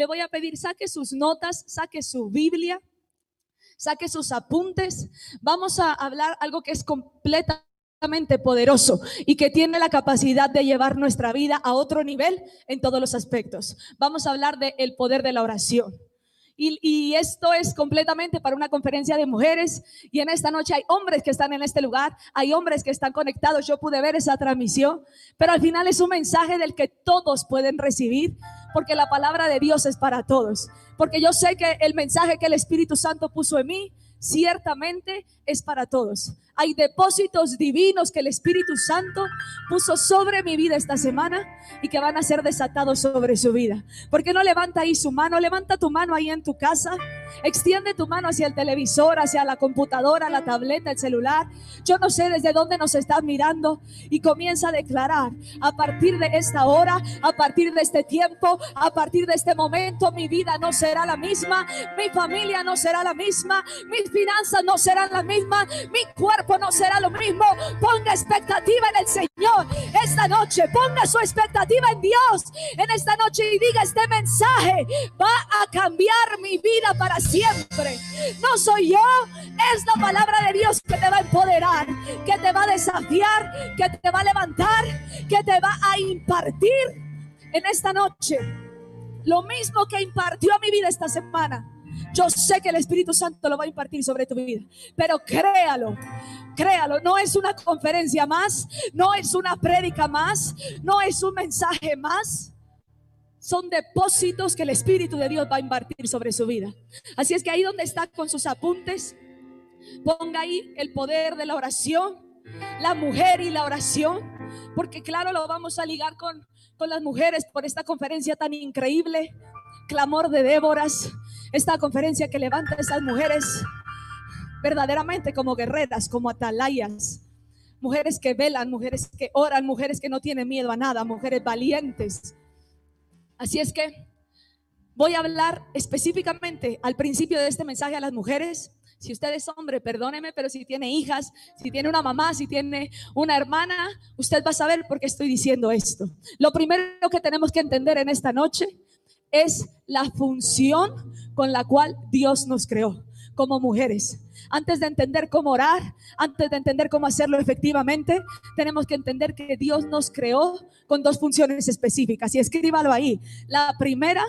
le voy a pedir, saque sus notas, saque su Biblia, saque sus apuntes. Vamos a hablar algo que es completamente poderoso y que tiene la capacidad de llevar nuestra vida a otro nivel en todos los aspectos. Vamos a hablar del poder de la oración. Y, esto es completamente para una conferencia de mujeres. Y en esta noche hay hombres que están en este lugar, hay hombres que están conectados. Yo pude ver esa transmisión, pero al final es un mensaje del que todos pueden recibir, porque la palabra de Dios es para todos. Porque yo sé que el mensaje que el Espíritu Santo puso en mí ciertamente es para todos. Hay depósitos divinos que el Espíritu Santo puso sobre mi vida esta semana y que van a ser desatados sobre su vida. ¿Por qué no levanta ahí su mano? Levanta tu mano ahí en tu casa. Extiende tu mano hacia el televisor, hacia la computadora, la tableta, el celular. Yo no sé desde dónde nos estás mirando y comienza a declarar a partir de esta hora, a partir de este tiempo, a partir de este momento, mi vida no será la misma, mi familia no será la misma, mis finanzas no serán las mismas, mi cuerpo no será lo mismo. Ponga expectativa en el Señor esta noche. Ponga su expectativa en Dios en esta noche y diga este mensaje va a cambiar mi vida para siempre. No soy yo, es la palabra de Dios que te va a empoderar, que te va a desafiar, que te va a levantar, que te va a impartir en esta noche. Lo mismo que impartió a mi vida esta semana. Yo sé que el Espíritu Santo lo va a impartir sobre tu vida, pero créalo, créalo, no es una conferencia más, no es una prédica más, no es un mensaje más. Son depósitos que el Espíritu de Dios va a impartir sobre su vida. Así es que ahí donde está con sus apuntes, ponga ahí el poder de la oración, la mujer y la oración, porque claro, lo vamos a ligar con, con las mujeres por esta conferencia tan increíble, clamor de Déboras, esta conferencia que levanta a esas mujeres verdaderamente como guerreras, como atalayas, mujeres que velan, mujeres que oran, mujeres que no tienen miedo a nada, mujeres valientes. Así es que voy a hablar específicamente al principio de este mensaje a las mujeres. Si usted es hombre, perdóneme, pero si tiene hijas, si tiene una mamá, si tiene una hermana, usted va a saber por qué estoy diciendo esto. Lo primero que tenemos que entender en esta noche es la función con la cual Dios nos creó como mujeres. Antes de entender cómo orar, antes de entender cómo hacerlo efectivamente, tenemos que entender que Dios nos creó con dos funciones específicas. Y escríbalo ahí. La primera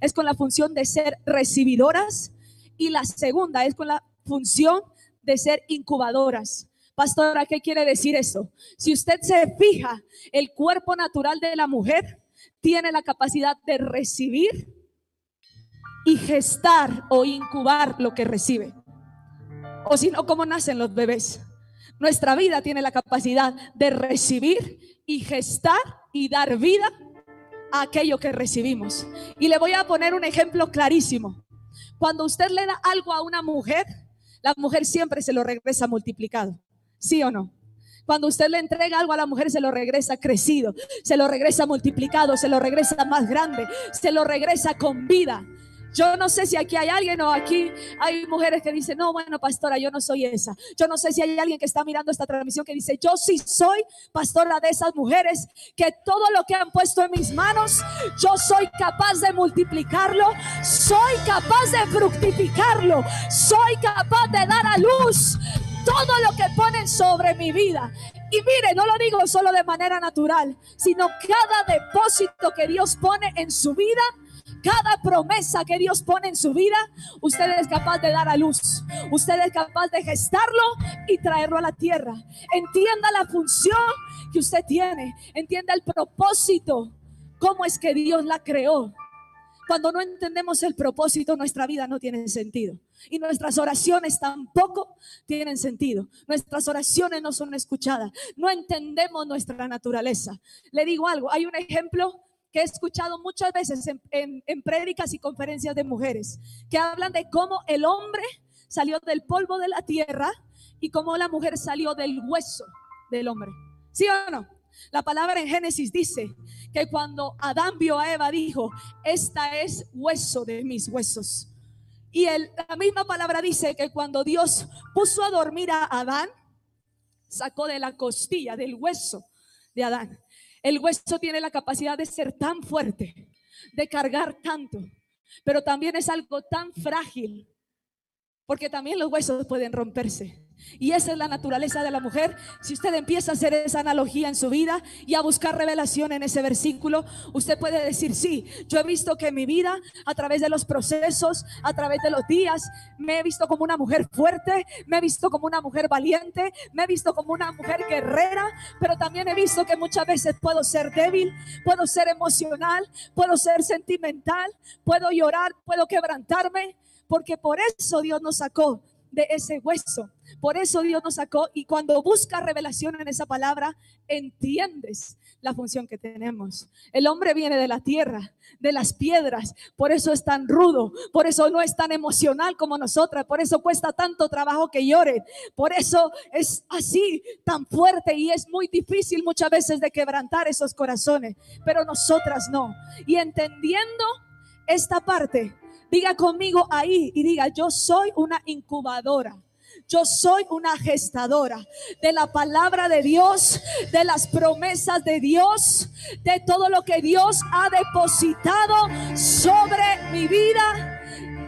es con la función de ser recibidoras y la segunda es con la función de ser incubadoras. Pastora, ¿qué quiere decir eso? Si usted se fija, el cuerpo natural de la mujer tiene la capacidad de recibir y gestar o incubar lo que recibe o si no, ¿cómo nacen los bebés? Nuestra vida tiene la capacidad de recibir y gestar y dar vida a aquello que recibimos. Y le voy a poner un ejemplo clarísimo. Cuando usted le da algo a una mujer, la mujer siempre se lo regresa multiplicado. ¿Sí o no? Cuando usted le entrega algo a la mujer, se lo regresa crecido, se lo regresa multiplicado, se lo regresa más grande, se lo regresa con vida. Yo no sé si aquí hay alguien o aquí hay mujeres que dicen, no, bueno, pastora, yo no soy esa. Yo no sé si hay alguien que está mirando esta transmisión que dice, yo sí soy pastora de esas mujeres, que todo lo que han puesto en mis manos, yo soy capaz de multiplicarlo, soy capaz de fructificarlo, soy capaz de dar a luz todo lo que ponen sobre mi vida. Y mire, no lo digo solo de manera natural, sino cada depósito que Dios pone en su vida cada promesa que Dios pone en su vida, usted es capaz de dar a luz. Usted es capaz de gestarlo y traerlo a la tierra. Entienda la función que usted tiene. Entienda el propósito. ¿Cómo es que Dios la creó? Cuando no entendemos el propósito, nuestra vida no tiene sentido. Y nuestras oraciones tampoco tienen sentido. Nuestras oraciones no son escuchadas. No entendemos nuestra naturaleza. Le digo algo, hay un ejemplo que he escuchado muchas veces en, en, prédicas y conferencias de mujeres, que hablan de cómo el hombre salió del polvo de la tierra y cómo la mujer salió del hueso del hombre. ¿Sí o no? La palabra en Génesis dice que cuando Adán vio a Eva dijo, esta es hueso de mis huesos. Y la misma palabra dice que cuando Dios puso a dormir a Adán, sacó de la costilla, del hueso de Adán. El hueso tiene la capacidad de ser tan fuerte, de cargar tanto, pero también es algo tan frágil, porque también los huesos pueden romperse. Y esa es la naturaleza de la mujer. Si usted empieza a hacer esa analogía en su vida y a buscar revelación en ese versículo, usted puede decir, sí, yo he visto que mi vida, a través de los procesos, a través de los días, me he visto como una mujer fuerte, me he visto como una mujer valiente, me he visto como una mujer guerrera, pero también he visto que muchas veces puedo ser débil, puedo ser emocional, puedo ser sentimental, puedo llorar, puedo quebrantarme, porque por eso Dios nos sacó de ese hueso. Por eso Dios nos sacó y cuando busca revelación en esa palabra, entiendes la función que tenemos. El hombre viene de la tierra, de las piedras, por eso es tan rudo, por eso no es tan emocional como nosotras, por eso cuesta tanto trabajo que llore, por eso es así tan fuerte y es muy difícil muchas veces de quebrantar esos corazones, pero nosotras no. Y entendiendo esta parte, Diga conmigo ahí y diga, yo soy una incubadora. Yo soy una gestadora de la palabra de Dios, de las promesas de Dios, de todo lo que Dios ha depositado sobre mi vida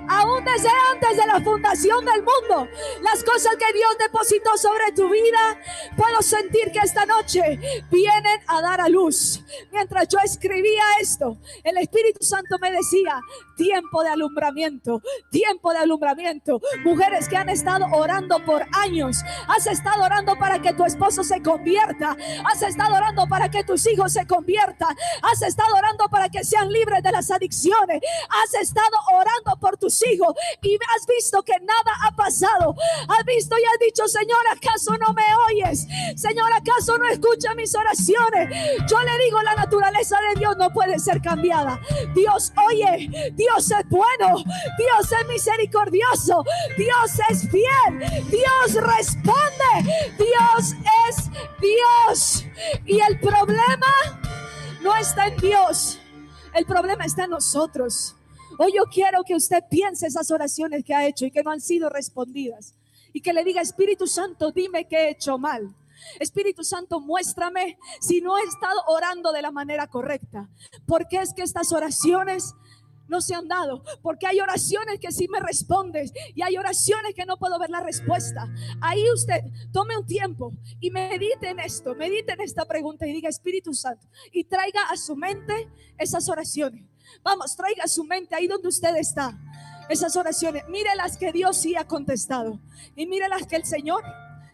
aún desde antes de la fundación del mundo, las cosas que Dios depositó sobre tu vida, puedo sentir que esta noche vienen a dar a luz. Mientras yo escribía esto, el Espíritu Santo me decía, tiempo de alumbramiento, tiempo de alumbramiento. Mujeres que han estado orando por años, has estado orando para que tu esposo se convierta, has estado orando para que tus hijos se conviertan, has estado orando para que sean libres de las adicciones, has estado orando por tus hijos y has visto que nada ha pasado. Has visto y has dicho, Señor, ¿acaso no me oyes? Señor, ¿acaso no escucha mis oraciones? Yo le digo, la naturaleza de Dios no puede ser cambiada. Dios oye, Dios es bueno, Dios es misericordioso, Dios es fiel, Dios responde, Dios es Dios. Y el problema no está en Dios. El problema está en nosotros. Hoy yo quiero que usted piense esas oraciones que ha hecho y que no han sido respondidas. Y que le diga, Espíritu Santo, dime que he hecho mal. Espíritu Santo, muéstrame si no he estado orando de la manera correcta. Porque es que estas oraciones no se han dado. Porque hay oraciones que sí me respondes y hay oraciones que no puedo ver la respuesta. Ahí usted tome un tiempo y medite en esto, medite en esta pregunta y diga Espíritu Santo y traiga a su mente esas oraciones. Vamos, traiga su mente ahí donde usted está. Esas oraciones, mire las que Dios sí ha contestado y mire las que el Señor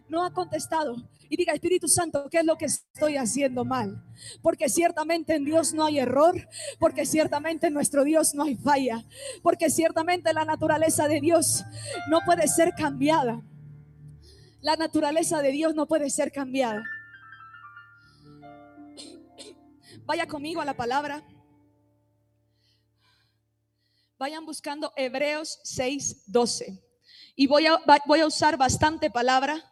no ha contestado. Y diga, Espíritu Santo, ¿qué es lo que estoy haciendo mal? Porque ciertamente en Dios no hay error, porque ciertamente en nuestro Dios no hay falla, porque ciertamente la naturaleza de Dios no puede ser cambiada. La naturaleza de Dios no puede ser cambiada. Vaya conmigo a la palabra. Vayan buscando Hebreos 6, 12. Y voy a, voy a usar bastante palabra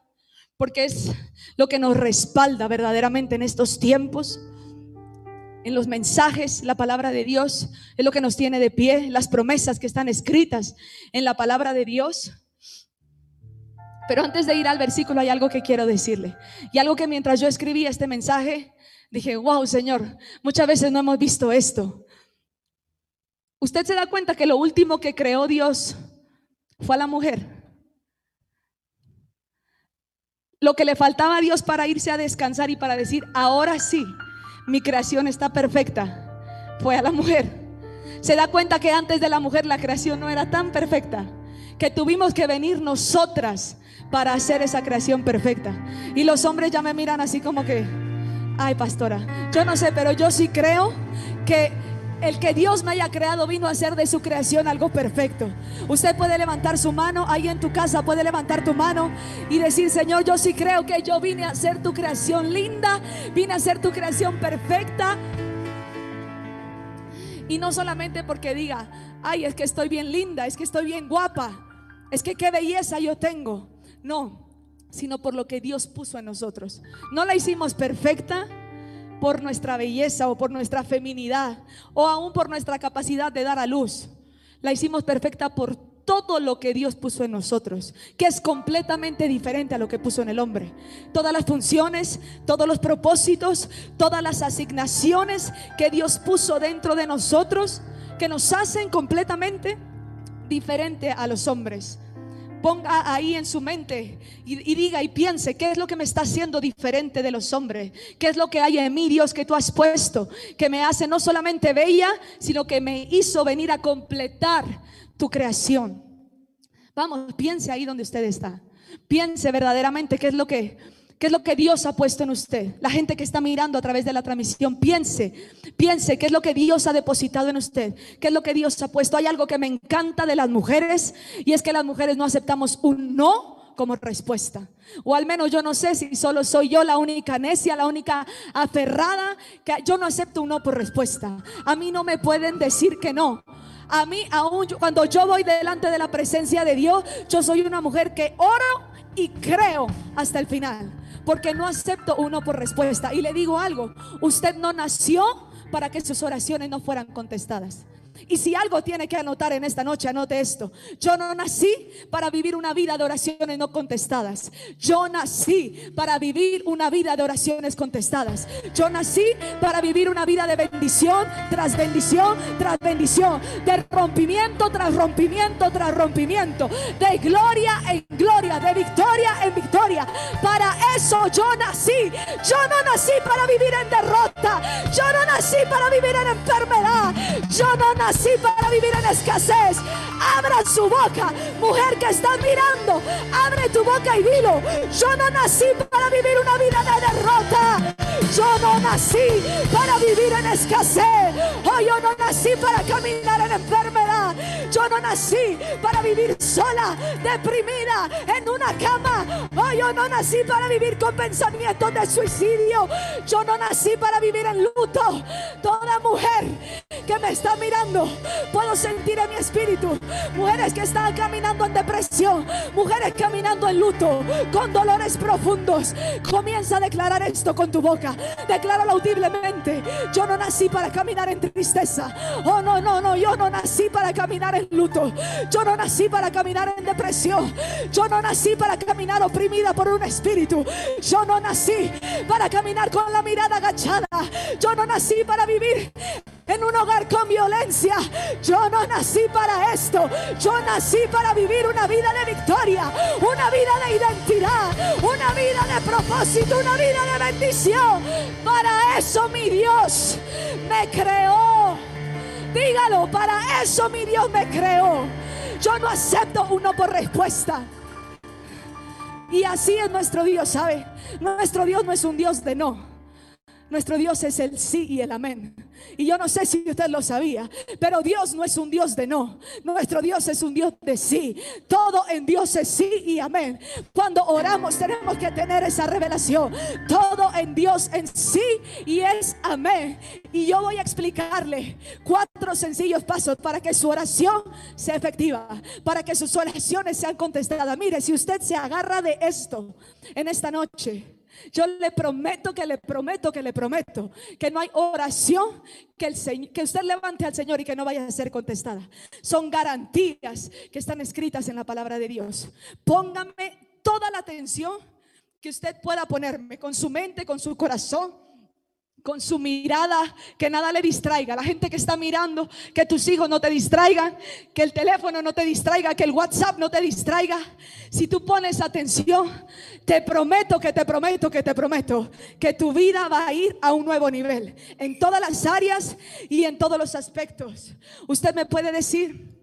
porque es lo que nos respalda verdaderamente en estos tiempos. En los mensajes, la palabra de Dios es lo que nos tiene de pie, las promesas que están escritas en la palabra de Dios. Pero antes de ir al versículo hay algo que quiero decirle. Y algo que mientras yo escribía este mensaje, dije, wow, Señor, muchas veces no hemos visto esto. Usted se da cuenta que lo último que creó Dios fue a la mujer. Lo que le faltaba a Dios para irse a descansar y para decir, ahora sí, mi creación está perfecta, fue a la mujer. Se da cuenta que antes de la mujer la creación no era tan perfecta, que tuvimos que venir nosotras para hacer esa creación perfecta. Y los hombres ya me miran así como que, ay pastora, yo no sé, pero yo sí creo que el que Dios me haya creado vino a hacer de su creación algo perfecto. Usted puede levantar su mano, ahí en tu casa puede levantar tu mano y decir, Señor, yo sí creo que yo vine a hacer tu creación linda, vine a hacer tu creación perfecta. Y no solamente porque diga, ay, es que estoy bien linda, es que estoy bien guapa, es que qué belleza yo tengo. No, sino por lo que Dios puso en nosotros. No la hicimos perfecta por nuestra belleza o por nuestra feminidad o aún por nuestra capacidad de dar a luz. La hicimos perfecta por todo lo que Dios puso en nosotros, que es completamente diferente a lo que puso en el hombre. Todas las funciones, todos los propósitos, todas las asignaciones que Dios puso dentro de nosotros que nos hacen completamente diferente a los hombres. Ponga ahí en su mente y, diga y piense qué es lo que me está haciendo diferente de los hombres. ¿Qué es lo que hay en mí, Dios, que tú has puesto? Que me hace no solamente bella, sino que me hizo venir a completar tu creación. Vamos, piense ahí donde usted está. Piense verdaderamente qué es lo que ¿Qué es lo que Dios ha puesto en usted? La gente que está mirando a través de la transmisión, piense, piense qué es lo que Dios ha depositado en usted, qué es lo que Dios ha puesto. Hay algo que me encanta de las mujeres y es que las mujeres no aceptamos un no como respuesta. O al menos yo no sé si solo soy yo la única necia, la única aferrada, que yo no acepto un no por respuesta. A mí no me pueden decir que no. A mí, aún cuando yo voy delante de la presencia de Dios, yo soy una mujer que oro y creo hasta el final porque no acepto uno por respuesta. Y le digo algo, usted no nació para que sus oraciones no fueran contestadas. Y si algo tiene que anotar en esta noche, anote esto. Yo no nací para vivir una vida de oraciones no contestadas. Yo nací para vivir una vida de oraciones contestadas. Yo nací para vivir una vida de bendición tras bendición tras bendición. De rompimiento tras rompimiento tras rompimiento. De gloria en gloria. De victoria en victoria. Para eso yo nací. Yo no nací para vivir en derrota. Yo no nací para vivir en enfermedad. Yo no nací así para vivir en escasez. Abran su boca, mujer que está mirando. Abre tu boca y dilo. Yo no nací para vivir una vida de derrota. Yo no nací para vivir en escasez. Oh, yo no nací para caminar en enfermedad. Yo no nací para vivir sola, deprimida, en una cama. Oh, yo no nací para vivir con pensamientos de suicidio. Yo no nací para vivir en luto. Toda mujer que me está mirando, puedo sentir en mi espíritu mujeres que están caminando en depresión, mujeres caminando en luto, con dolores profundos. Comienza a declarar esto con tu boca. Decláralo audiblemente. Yo no nací para caminar en tristeza. Oh, no, no, no. Yo no nací para caminar en luto. Yo no nací para caminar en depresión. Yo no nací para caminar oprimida por un espíritu. Yo no nací para caminar con la mirada agachada. Yo no nací para vivir en un hogar con violencia. Yo no nací para esto. Yo nací para vivir una vida de victoria, una vida de identidad, una vida de propósito, una vida de bendición. Para eso mi Dios me creó. Dígalo, para eso mi Dios me creó. Yo no acepto uno por respuesta. Y así es nuestro Dios, ¿sabe? Nuestro Dios no es un Dios de no. Nuestro Dios es el sí y el amén. Y yo no sé si usted lo sabía, pero Dios no es un Dios de no. Nuestro Dios es un Dios de sí. Todo en Dios es sí y amén. Cuando oramos tenemos que tener esa revelación. Todo en Dios en sí y es amén. Y yo voy a explicarle cuatro sencillos pasos para que su oración sea efectiva, para que sus oraciones sean contestadas. Mire, si usted se agarra de esto en esta noche, yo le prometo que le prometo que le prometo que no hay oración que, el que usted levante al Señor y que no vaya a ser contestada. Son garantías que están escritas en la palabra de Dios. Póngame toda la atención que usted pueda ponerme con su mente, con su corazón con su mirada, que nada le distraiga. La gente que está mirando, que tus hijos no te distraigan, que el teléfono no te distraiga, que el WhatsApp no te distraiga. Si tú pones atención, te prometo que te prometo que te prometo que tu vida va a ir a un nuevo nivel en todas las áreas y en todos los aspectos. Usted me puede decir,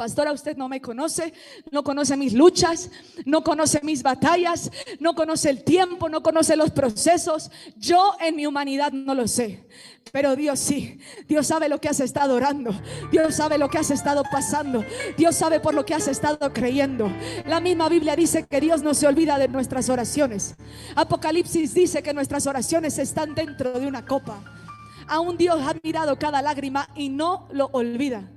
Pastora, usted no me conoce, no conoce mis luchas, no conoce mis batallas, no conoce el tiempo, no conoce los procesos. Yo en mi humanidad no lo sé, pero Dios sí. Dios sabe lo que has estado orando. Dios sabe lo que has estado pasando. Dios sabe por lo que has estado creyendo. La misma Biblia dice que Dios no se olvida de nuestras oraciones. Apocalipsis dice que nuestras oraciones están dentro de una copa. Aún Dios ha mirado cada lágrima y no lo olvida.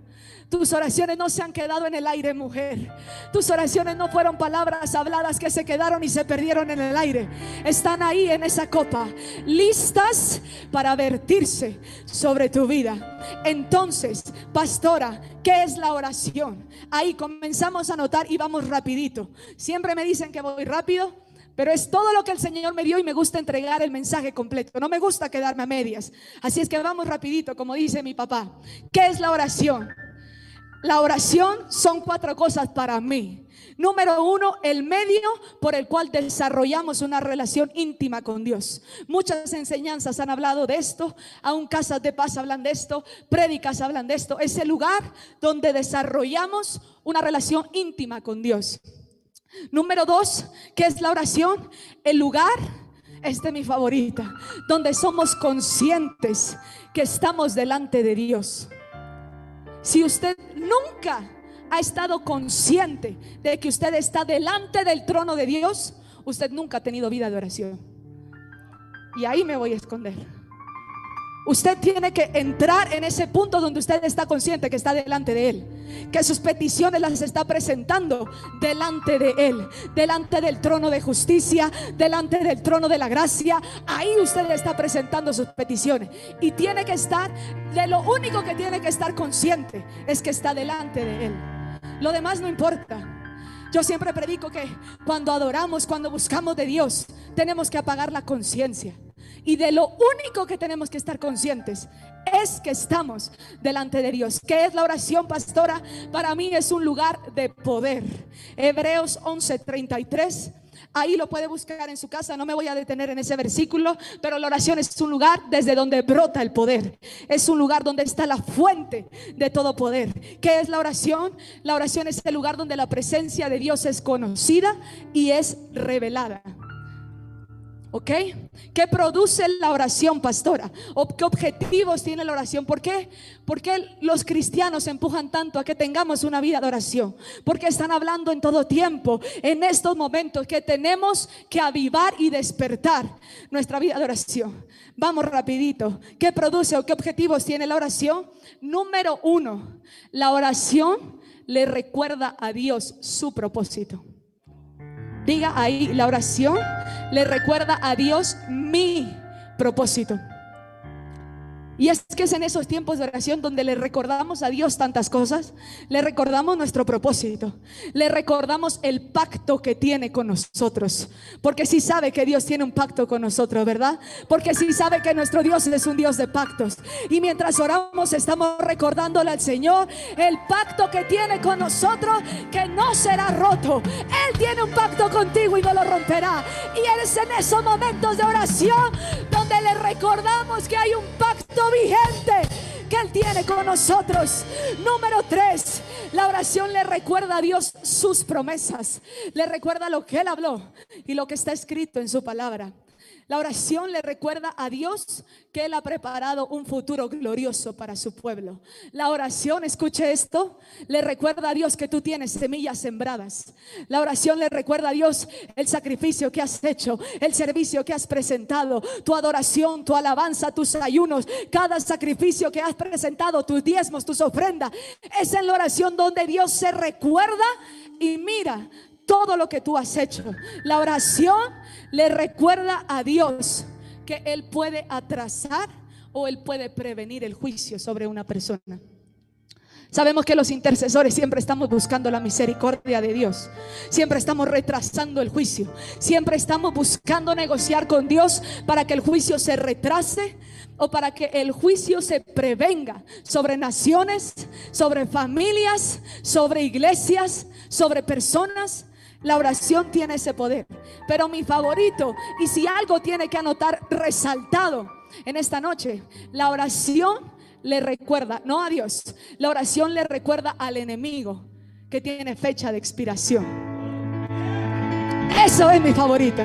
Tus oraciones no se han quedado en el aire, mujer. Tus oraciones no fueron palabras habladas que se quedaron y se perdieron en el aire. Están ahí en esa copa, listas para vertirse sobre tu vida. Entonces, pastora, ¿qué es la oración? Ahí comenzamos a notar y vamos rapidito. Siempre me dicen que voy rápido Pero es todo lo que el Señor me dio y me gusta entregar el mensaje completo. No me gusta quedarme a medias. Así es que vamos rapidito, como dice mi papá. ¿Qué es la oración? La oración son cuatro cosas para mí. Número uno, el medio por el cual desarrollamos una relación íntima con Dios. Muchas enseñanzas han hablado de esto, aún casas de paz hablan de esto, prédicas hablan de esto. Es el lugar donde desarrollamos una relación íntima con Dios. Número dos, ¿qué es la oración? El lugar, este es mi favorita, donde somos conscientes que estamos delante de Dios. Si usted nunca ha estado consciente de que usted está delante del trono de Dios, usted nunca ha tenido vida de oración. Y ahí me voy a esconder. Usted tiene que entrar en ese punto donde usted está consciente que está delante de Él, que sus peticiones las está presentando delante de Él, delante del trono de justicia, delante del trono de la gracia. Ahí usted está presentando sus peticiones y tiene que estar, de lo único que tiene que estar consciente es que está delante de Él. Lo demás no importa. Yo siempre predico que cuando adoramos, cuando buscamos de Dios, tenemos que apagar la conciencia. Y de lo único que tenemos que estar conscientes es que estamos delante de Dios. ¿Qué es la oración, pastora? Para mí es un lugar de poder. Hebreos 11:33. Ahí lo puede buscar en su casa, no me voy a detener en ese versículo, pero la oración es un lugar desde donde brota el poder. Es un lugar donde está la fuente de todo poder. ¿Qué es la oración? La oración es el lugar donde la presencia de Dios es conocida y es revelada. ¿Ok? ¿Qué produce la oración, pastora? ¿O qué objetivos tiene la oración? ¿Por qué? ¿Por qué los cristianos empujan tanto a que tengamos una vida de oración? Porque están hablando en todo tiempo, en estos momentos, que tenemos que avivar y despertar nuestra vida de oración. Vamos rapidito. ¿Qué produce o qué objetivos tiene la oración? Número uno, la oración le recuerda a Dios su propósito. Diga ahí, la oración le recuerda a Dios mi propósito. Y es que es en esos tiempos de oración donde le recordamos a Dios tantas cosas, le recordamos nuestro propósito, le recordamos el pacto que tiene con nosotros. Porque si sabe que Dios tiene un pacto con nosotros, ¿verdad? Porque si sabe que nuestro Dios es un Dios de pactos. Y mientras oramos estamos recordándole al Señor el pacto que tiene con nosotros, que no será roto. Él tiene un pacto contigo y no lo romperá. Y es en esos momentos de oración donde le recordamos que hay un pacto vigente que Él tiene con nosotros. Número tres, la oración le recuerda a Dios sus promesas, le recuerda lo que Él habló y lo que está escrito en su palabra. La oración le recuerda a Dios que Él ha preparado un futuro glorioso para su pueblo. La oración, escuche esto, le recuerda a Dios que tú tienes semillas sembradas. La oración le recuerda a Dios el sacrificio que has hecho, el servicio que has presentado, tu adoración, tu alabanza, tus ayunos, cada sacrificio que has presentado, tus diezmos, tus ofrendas. Es en la oración donde Dios se recuerda y mira todo lo que tú has hecho. La oración le recuerda a Dios que Él puede atrasar o Él puede prevenir el juicio sobre una persona. Sabemos que los intercesores siempre estamos buscando la misericordia de Dios. Siempre estamos retrasando el juicio. Siempre estamos buscando negociar con Dios para que el juicio se retrase o para que el juicio se prevenga sobre naciones, sobre familias, sobre iglesias, sobre personas. La oración tiene ese poder. Pero mi favorito, y si algo tiene que anotar resaltado en esta noche, la oración le recuerda, no a Dios, la oración le recuerda al enemigo que tiene fecha de expiración. Eso es mi favorito.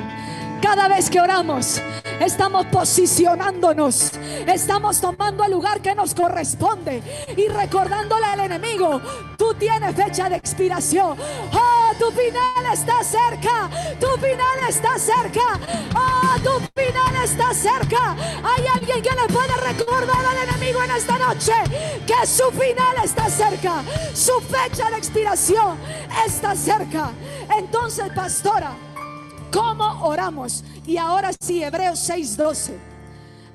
Cada vez que oramos, estamos posicionándonos, estamos tomando el lugar que nos corresponde y recordándole al enemigo, tú tienes fecha de expiración. Oh, tu final está cerca, tu final está cerca, oh, tu final está cerca. Hay alguien que le puede recordar al enemigo en esta noche que su final está cerca, su fecha de expiración está cerca. Entonces, pastora, cómo oramos. Y ahora sí, Hebreos 6:12.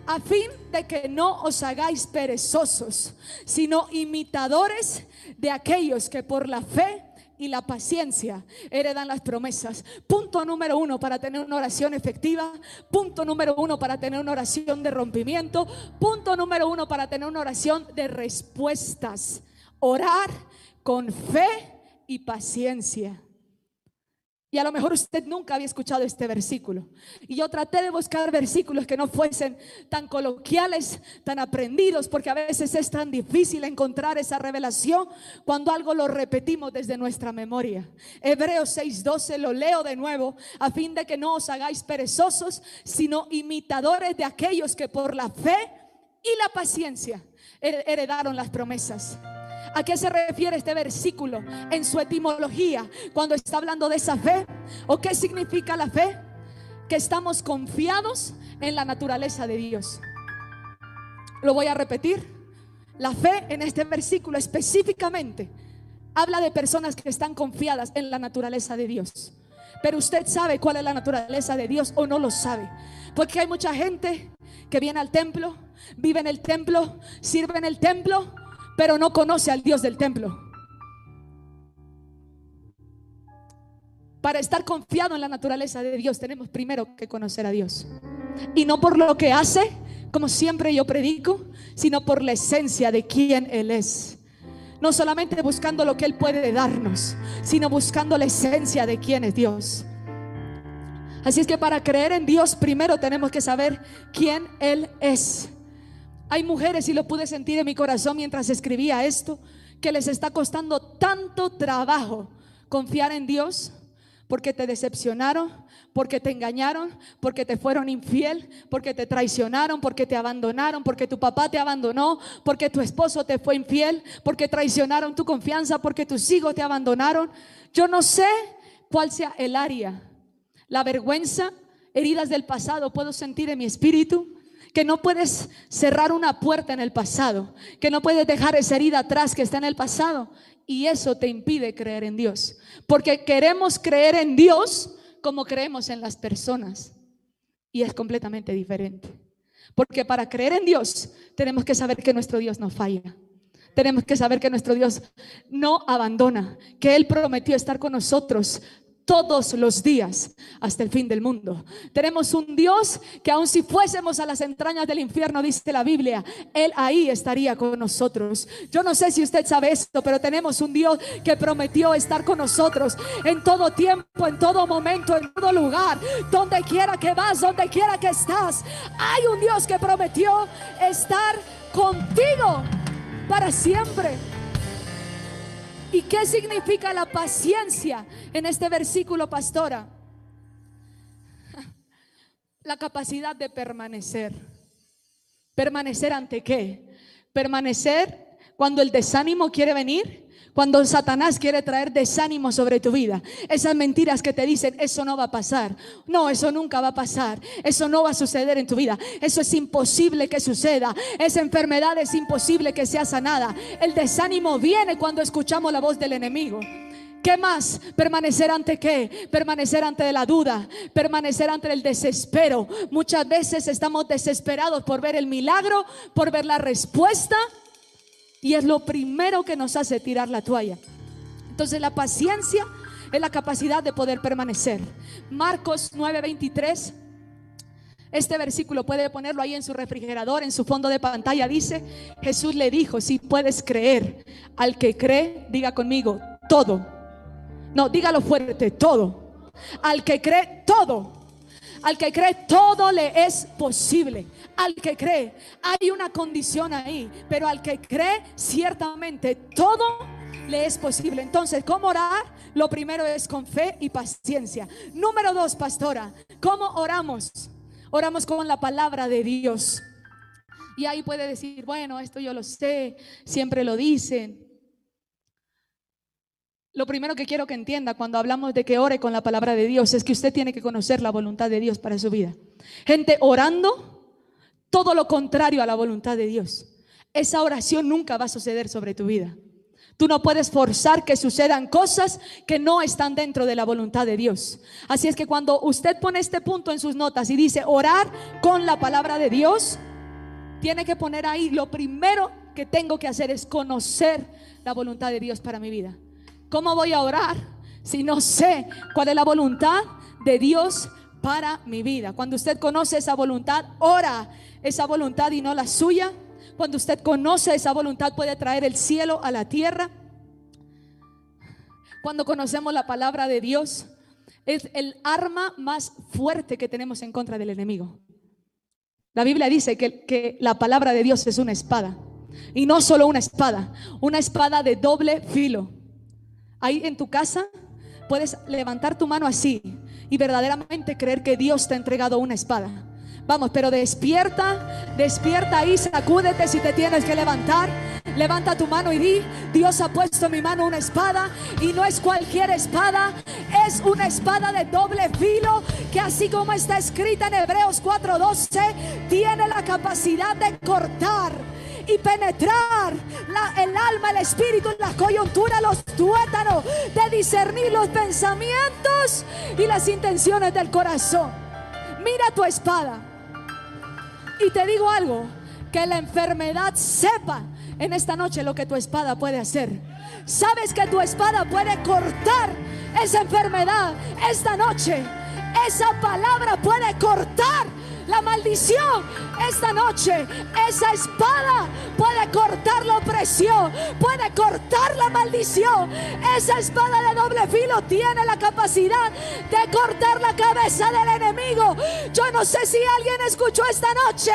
A fin de que no os hagáis perezosos, sino imitadores de aquellos que por la fe y la paciencia heredan las promesas. Punto número uno para tener una oración efectiva. Punto número uno para tener una oración de rompimiento. Punto número uno para tener una oración de respuestas. Orar con fe y paciencia. Y a lo mejor usted nunca había escuchado este versículo. Y yo traté de buscar versículos que no fuesen tan coloquiales, tan aprendidos, porque a veces es tan difícil encontrar esa revelación cuando algo lo repetimos desde nuestra memoria. Hebreos 6:12 lo leo de nuevo, a fin de que no os hagáis perezosos, sino imitadores de aquellos que por la fe y la paciencia heredaron las promesas. ¿A qué se refiere este versículo en su etimología cuando está hablando de esa fe? ¿O qué significa la fe? Que estamos confiados en la naturaleza de Dios. Lo voy a repetir. La fe en este versículo específicamente habla de personas que están confiadas en la naturaleza de Dios. Pero usted sabe cuál es la naturaleza de Dios o no lo sabe. Porque hay mucha gente que viene al templo, vive en el templo, sirve en el templo, pero no conoce al Dios del templo. Para estar confiado en la naturaleza de Dios tenemos primero que conocer a Dios. Y no por lo que hace, como siempre yo predico, sino por la esencia de quién Él es. No solamente buscando lo que Él puede darnos, sino buscando la esencia de quién es Dios. Así es que para creer en Dios primero tenemos que saber quién Él es. Hay mujeres, y lo pude sentir en mi corazón mientras escribía esto, que les está costando tanto trabajo confiar en Dios porque te decepcionaron, porque te engañaron, porque te fueron infiel, porque te traicionaron, porque te abandonaron, porque tu papá te abandonó, porque tu esposo te fue infiel, porque traicionaron tu confianza, porque tus hijos te abandonaron. Yo no sé cuál sea el área. La vergüenza, heridas del pasado puedo sentir en mi espíritu que no puedes cerrar una puerta en el pasado, que no puedes dejar esa herida atrás que está en el pasado. Y eso te impide creer en Dios. Porque queremos creer en Dios como creemos en las personas. Y es completamente diferente. Porque para creer en Dios tenemos que saber que nuestro Dios no falla. Tenemos que saber que nuestro Dios no abandona, que Él prometió estar con nosotros todos los días hasta el fin del mundo. Tenemos un Dios que aun si fuésemos a las entrañas del infierno, dice la Biblia, Él ahí estaría con nosotros. Yo no sé si usted sabe esto, pero tenemos un Dios que prometió estar con nosotros en todo tiempo, en todo momento, en todo lugar, donde quiera que vas, donde quiera que estás. Hay un Dios que prometió estar contigo para siempre. ¿Y qué significa la paciencia en este versículo, pastora? La capacidad de permanecer. ¿Permanecer ante qué? Permanecer cuando el desánimo quiere venir cuando Satanás quiere traer desánimo sobre tu vida, esas mentiras que te dicen, eso no va a pasar. No, eso nunca va a pasar. Eso no va a suceder en tu vida. Eso es imposible que suceda. Esa enfermedad es imposible que sea sanada. El desánimo viene cuando escuchamos la voz del enemigo. ¿Qué más? Permanecer ante qué? Permanecer ante la duda, permanecer ante el desespero. Muchas veces estamos desesperados por ver el milagro, por ver la respuesta y es lo primero que nos hace tirar la toalla. Entonces la paciencia es la capacidad de poder permanecer. Marcos 9:23. Este versículo puede ponerlo ahí en su refrigerador, en su fondo de pantalla. Dice, Jesús le dijo, si puedes creer, al que cree, diga conmigo, todo. No, dígalo fuerte, todo. Al que cree, todo. Al que cree todo le es posible. Al que cree, hay una condición ahí, pero al que cree ciertamente todo le es posible. Entonces, ¿cómo orar? Lo primero es con fe y paciencia. Número dos, pastora, ¿cómo oramos? Oramos con la palabra de Dios. Y ahí puede decir, bueno, esto yo lo sé, siempre lo dicen. Lo primero que quiero que entienda cuando hablamos de que ore con la palabra de Dios es que usted tiene que conocer la voluntad de Dios para su vida. Gente orando todo lo contrario a la voluntad de Dios. Esa oración nunca va a suceder sobre tu vida. Tú no puedes forzar que sucedan cosas que no están dentro de la voluntad de Dios. Así es que cuando usted pone este punto en sus notas y dice orar con la palabra de Dios, tiene que poner ahí lo primero que tengo que hacer es conocer la voluntad de Dios para mi vida ¿Cómo voy a orar si no sé cuál es la voluntad de Dios para mi vida? Cuando usted conoce esa voluntad, ora esa voluntad y no la suya. Cuando usted conoce esa voluntad puede traer el cielo a la tierra. Cuando conocemos la palabra de Dios, es el arma más fuerte que tenemos en contra del enemigo. La Biblia dice que, la palabra de Dios es una espada. Y no solo una espada, una espada de doble filo. Ahí en tu casa puedes levantar tu mano así y verdaderamente creer que Dios te ha entregado una espada. Vamos, pero despierta, despierta ahí, sacúdete si te tienes que levantar. Levanta tu mano y di, Dios ha puesto en mi mano una espada y no es cualquier espada, es una espada de doble filo que así como está escrita en Hebreos 4:12, tiene la capacidad de cortar y penetrar el alma, el espíritu, la coyuntura, los tuétanos, de discernir los pensamientos y las intenciones del corazón. Mira tu espada. Y te digo algo, que la enfermedad sepa en esta noche lo que tu espada puede hacer. Sabes que tu espada puede cortar esa enfermedad esta noche. Esa palabra puede cortar la maldición esta noche. Esa espada puede cortar la opresión, puede cortar la maldición. Esa espada de doble filo tiene la capacidad de cortar la cabeza del enemigo. Yo no sé si alguien escuchó esta noche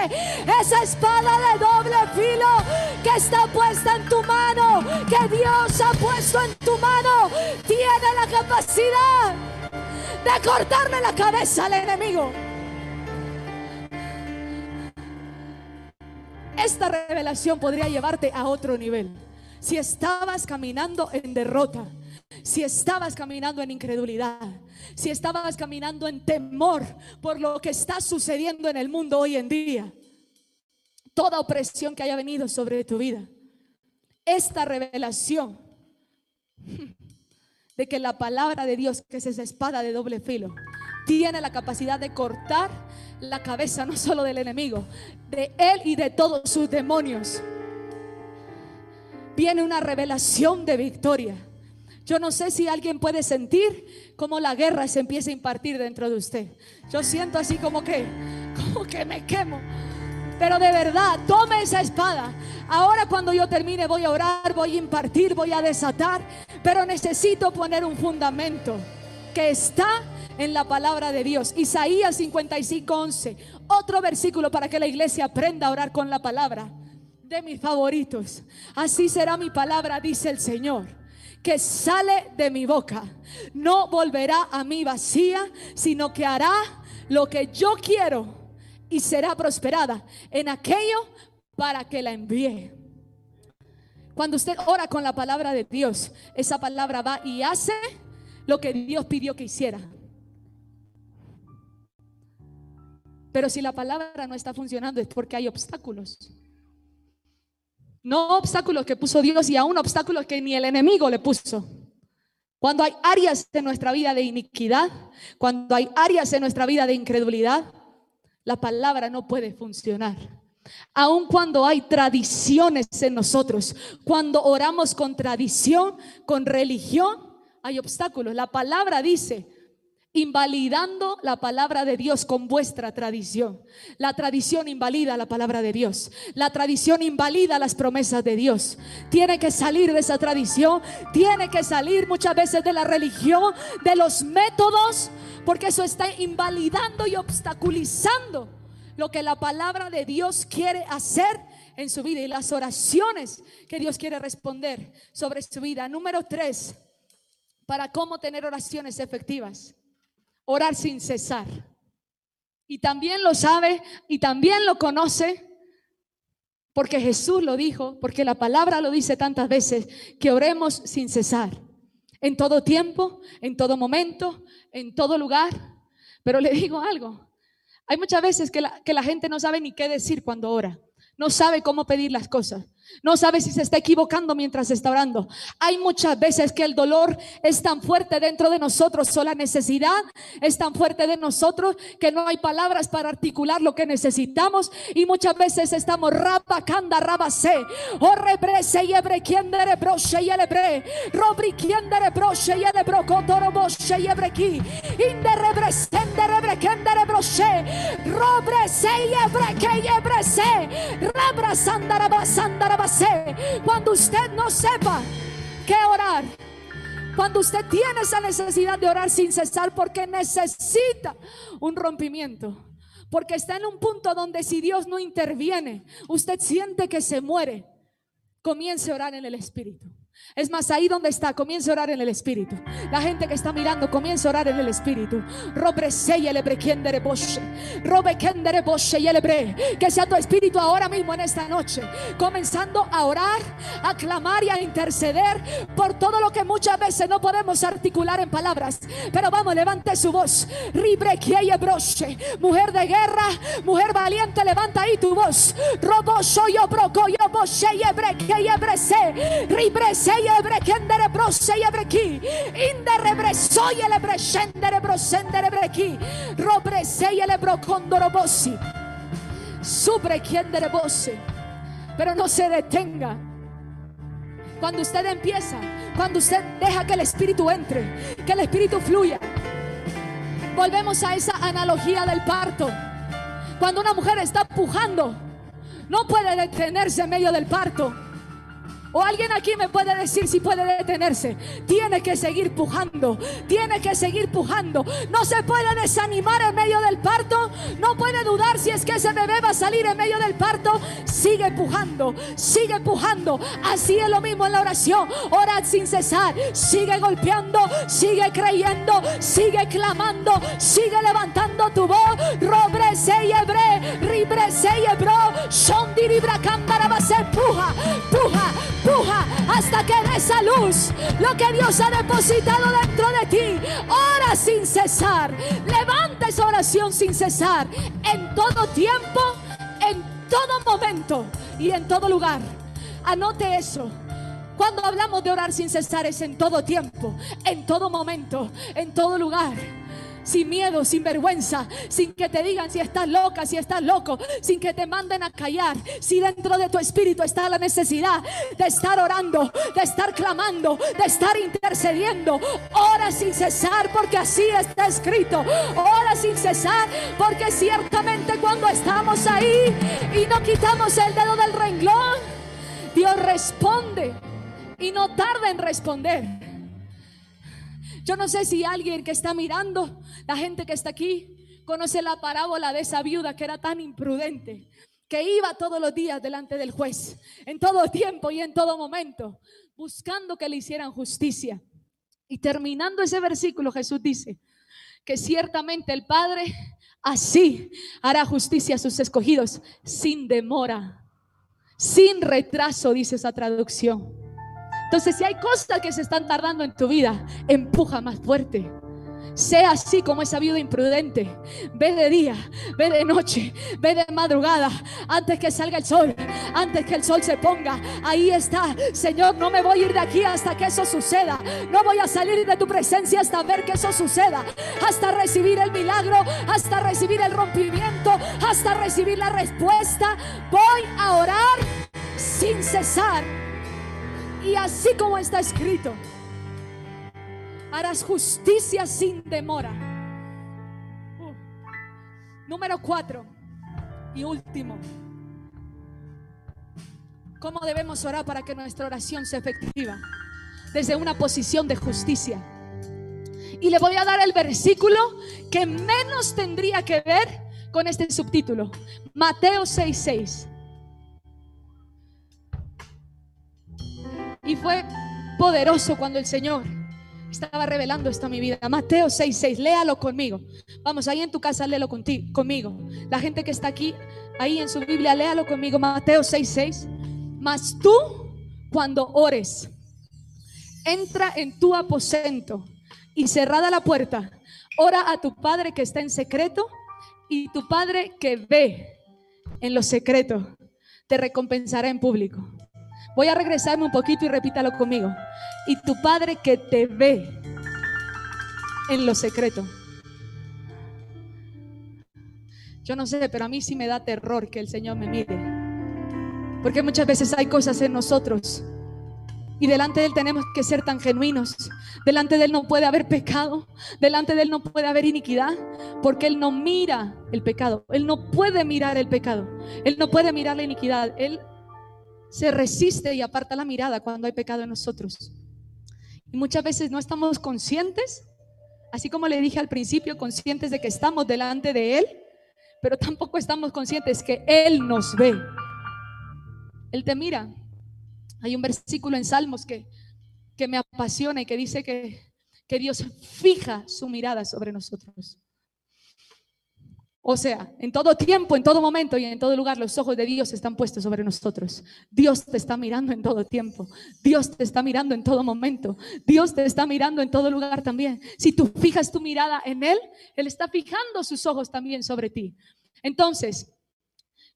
esa espada de doble filo que está puesta en tu mano, que Dios ha puesto en tu mano, tiene la capacidad de cortarle la cabeza al enemigo. Esta revelación podría llevarte a otro nivel. Si estabas caminando en derrota, si estabas caminando en incredulidad, si estabas caminando en temor por lo que está sucediendo en el mundo hoy en día, toda opresión que haya venido sobre tu vida, esta revelación de que la palabra de Dios, que es esa espada de doble filo, tiene la capacidad de cortar la cabeza no solo del enemigo, de él y de todos sus demonios. Viene una revelación de victoria. Yo no sé si alguien puede sentir cómo la guerra se empieza a impartir dentro de usted. Yo siento así como que, como que me quemo. Pero de verdad, tome esa espada. Ahora cuando yo termine voy a orar, voy a impartir, voy a desatar. Pero necesito poner un fundamento que está en la palabra de Dios. Isaías 55, 11. Otro versículo para que la iglesia aprenda a orar con la palabra. De mis favoritos. Así será mi palabra, dice el Señor que sale de mi boca no volverá a mí vacía, sino que hará lo que yo quiero y será prosperada en aquello para que la envíe. Cuando usted ora con la palabra de Dios, esa palabra va y hace lo que Dios pidió que hiciera. Pero si la palabra no está funcionando es porque hay obstáculos. No obstáculos que puso Dios y aún obstáculos que ni el enemigo le puso. Cuando hay áreas de nuestra vida de iniquidad, cuando hay áreas en nuestra vida de incredulidad, la palabra no puede funcionar. Aun cuando hay tradiciones en nosotros, cuando oramos con tradición, con religión, hay obstáculos. La palabra dice, invalidando la palabra de Dios con vuestra tradición. La tradición invalida la palabra de Dios. La tradición invalida las promesas de Dios. Tiene que salir de esa tradición, tiene que salir muchas veces de la religión, de los métodos, porque eso está invalidando y obstaculizando lo que la palabra de Dios quiere hacer en su vida y las oraciones que Dios quiere responder sobre su vida. Número tres, para cómo tener oraciones efectivas orar sin cesar. Y también lo sabe y también lo conoce porque Jesús lo dijo, porque la palabra lo dice tantas veces, que oremos sin cesar, en todo tiempo, en todo momento, en todo lugar. Pero le digo algo, hay muchas veces que la, que la gente no sabe ni qué decir cuando ora. no sabe cómo pedir las cosas. No sabe si se está equivocando mientras está orando. Hay muchas veces que el dolor es tan fuerte dentro de nosotros, o la necesidad es tan fuerte de nosotros que no hay palabras para articular lo que necesitamos. Y muchas veces estamos rapacanda rabase o rebrese y ebre quien dere broche y elebre robri quien dere broche y elebro cotoro boche y ebreki inde rebresende rebre quien dere broche robrese y ebre que y ebrese rabrasanda cuando usted no sepa qué orar, cuando usted tiene esa necesidad de orar sin cesar porque necesita un rompimiento. Porque está en un punto donde si Dios no interviene, usted siente que se muere. Comience a orar en el Espíritu. Es más, ahí donde está, comience a orar en el Espíritu. La gente que está mirando, comience a orar en el Espíritu. Que sea tu Espíritu ahora mismo en esta noche. Comenzando a orar, a clamar y a interceder por todo lo que muchas veces no podemos articular en palabras. Pero vamos, levante su voz. Mujer de guerra, mujer valiente, levanta ahí tu voz. Robo soy yo, broco, yo, yebreki inde rebreso yele breshendere brosendere breki robrese yele brocondoro bossi sobre kendere bosse pero no se detenga. Cuando usted empieza cuando usted deja que el espíritu entre que el espíritu fluya. Volvemos a esa analogía del parto. Cuando una mujer está pujando no puede detenerse en medio del parto o alguien aquí me puede decir si puede detenerse. Tiene que seguir pujando. Tiene que seguir pujando. No se puede desanimar en medio del parto. No puede dudar si es que ese bebé va a salir en medio del parto. Sigue pujando. Sigue pujando. Así es lo mismo en la oración. Orad sin cesar. Sigue golpeando. Sigue creyendo. Sigue clamando. Sigue levantando tu voz. Robre se. Ribre se yebro. Shondiribra se Puja. Puja hasta que dé esa luz. Lo que Dios ha depositado dentro de ti. Ora sin cesar. Levanta esa oración sin cesar. En todo tiempo, en todo momento y en todo lugar. Anote eso. Cuando hablamos de orar sin cesar es en todo tiempo, en todo momento, en todo lugar sin miedo, sin vergüenza, sin que te digan si estás loca, si estás loco, sin que te manden a callar, si dentro de tu espíritu está la necesidad de estar orando, de estar clamando, de estar intercediendo. Ora sin cesar porque así está escrito. Ora sin cesar porque ciertamente cuando estamos ahí y no quitamos el dedo del renglón, Dios responde y no tarda en responder. Yo no sé si alguien que está mirando, la gente que está aquí, conoce la parábola de esa viuda que era tan imprudente, que iba todos los días delante del juez, en todo tiempo y en todo momento, buscando que le hicieran justicia. Y terminando ese versículo, Jesús dice que ciertamente el Padre así hará justicia a sus escogidos sin demora, sin retraso, dice esa traducción. Entonces, si hay cosas que se están tardando en tu vida, empuja más fuerte. Sea así como esa viuda imprudente. Ve de día, ve de noche, ve de madrugada, antes que salga el sol, antes que el sol se ponga. Ahí está, Señor, no me voy a ir de aquí hasta que eso suceda. No voy a salir de tu presencia hasta ver que eso suceda. Hasta recibir el milagro, hasta recibir el rompimiento, hasta recibir la respuesta. Voy a orar sin cesar y así como está escrito, harás justicia sin demora. Número cuatro y último. ¿Cómo debemos orar para que nuestra oración sea efectiva? Desde una posición de justicia. Y le voy a dar el versículo que menos tendría que ver con este subtítulo. Mateo 6:6. Y fue poderoso cuando el Señor estaba revelando esto a mi vida. Mateo 6:6, léalo conmigo. Vamos, ahí en tu casa, léalo contigo, conmigo. La gente que está aquí, ahí en su Biblia, léalo conmigo. Mateo 6:6. Mas tú, cuando ores, entra en tu aposento y cerrada la puerta, ora a tu Padre que está en secreto y tu Padre que ve en lo secreto te recompensará en público. Voy a regresarme un poquito y repítalo conmigo. Y tu Padre que te ve en lo secreto. Yo no sé, pero a mí sí me da terror que el Señor me mire. Porque muchas veces hay cosas en nosotros y delante de Él tenemos que ser tan genuinos. Delante de Él no puede haber pecado. Delante de Él no puede haber iniquidad. Porque Él no mira el pecado. Él no puede mirar el pecado. Él no puede mirar la iniquidad. Él se resiste y aparta la mirada cuando hay pecado en nosotros. Y muchas veces no estamos conscientes, así como le dije al principio, conscientes de que estamos delante de Él, pero tampoco estamos conscientes que Él nos ve. Él te mira. Hay un versículo en Salmos que, que me apasiona y que dice que, que Dios fija su mirada sobre nosotros. O sea, en todo tiempo, en todo momento y en todo lugar, los ojos de Dios están puestos sobre nosotros. Dios te está mirando en todo tiempo. Dios te está mirando en todo momento. Dios te está mirando en todo lugar también. Si tú fijas tu mirada en Él, Él está fijando sus ojos también sobre ti. Entonces,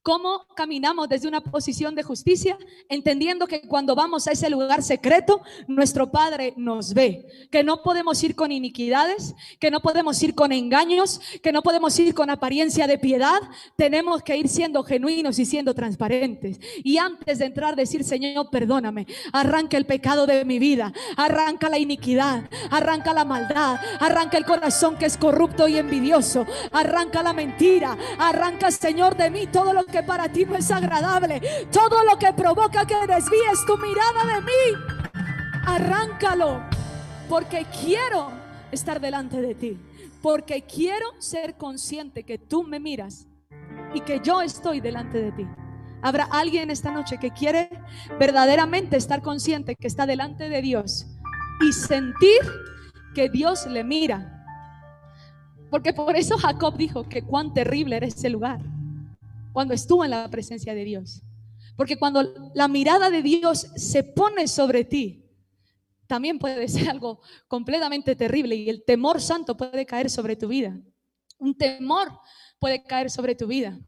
¿Cómo caminamos desde una posición de justicia? Entendiendo que cuando vamos a ese lugar secreto, nuestro Padre nos ve. Que no podemos ir con iniquidades, que no podemos ir con engaños, que no podemos ir con apariencia de piedad. Tenemos que ir siendo genuinos y siendo transparentes. Y antes de entrar, decir, Señor, perdóname. Arranca el pecado de mi vida. Arranca la iniquidad. Arranca la maldad. Arranca el corazón que es corrupto y envidioso. Arranca la mentira. Arranca, Señor, de mí todo lo que que para ti no es agradable, todo lo que provoca que desvíes tu mirada de mí, arráncalo, porque quiero estar delante de ti, porque quiero ser consciente que tú me miras y que yo estoy delante de ti. Habrá alguien esta noche que quiere verdaderamente estar consciente que está delante de Dios y sentir que Dios le mira. Porque por eso Jacob dijo que cuán terrible era ese lugar cuando estuvo en la presencia de Dios. Porque cuando la mirada de Dios se pone sobre ti, también puede ser algo completamente terrible y el temor santo puede caer sobre tu vida. Un temor puede caer sobre tu vida.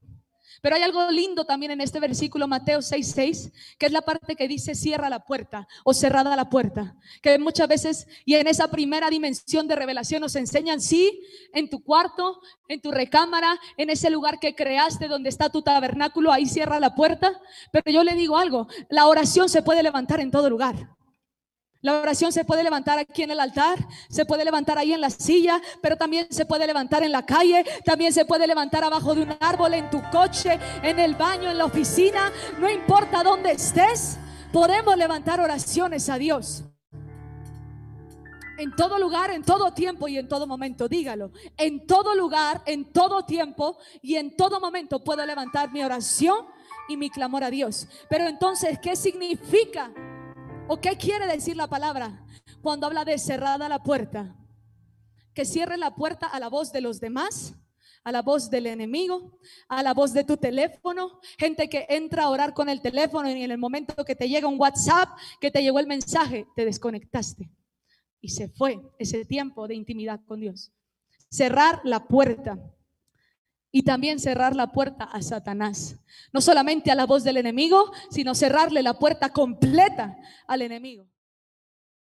Pero hay algo lindo también en este versículo Mateo 6:6, que es la parte que dice cierra la puerta o cerrada la puerta, que muchas veces y en esa primera dimensión de revelación nos enseñan sí, en tu cuarto, en tu recámara, en ese lugar que creaste donde está tu tabernáculo, ahí cierra la puerta, pero yo le digo algo, la oración se puede levantar en todo lugar. La oración se puede levantar aquí en el altar, se puede levantar ahí en la silla, pero también se puede levantar en la calle, también se puede levantar abajo de un árbol, en tu coche, en el baño, en la oficina, no importa dónde estés, podemos levantar oraciones a Dios. En todo lugar, en todo tiempo y en todo momento, dígalo. En todo lugar, en todo tiempo y en todo momento puedo levantar mi oración y mi clamor a Dios. Pero entonces, ¿qué significa? ¿O qué quiere decir la palabra cuando habla de cerrada la puerta? Que cierre la puerta a la voz de los demás, a la voz del enemigo, a la voz de tu teléfono, gente que entra a orar con el teléfono y en el momento que te llega un WhatsApp, que te llegó el mensaje, te desconectaste y se fue ese tiempo de intimidad con Dios. Cerrar la puerta y también cerrar la puerta a Satanás. No solamente a la voz del enemigo, sino cerrarle la puerta completa al enemigo.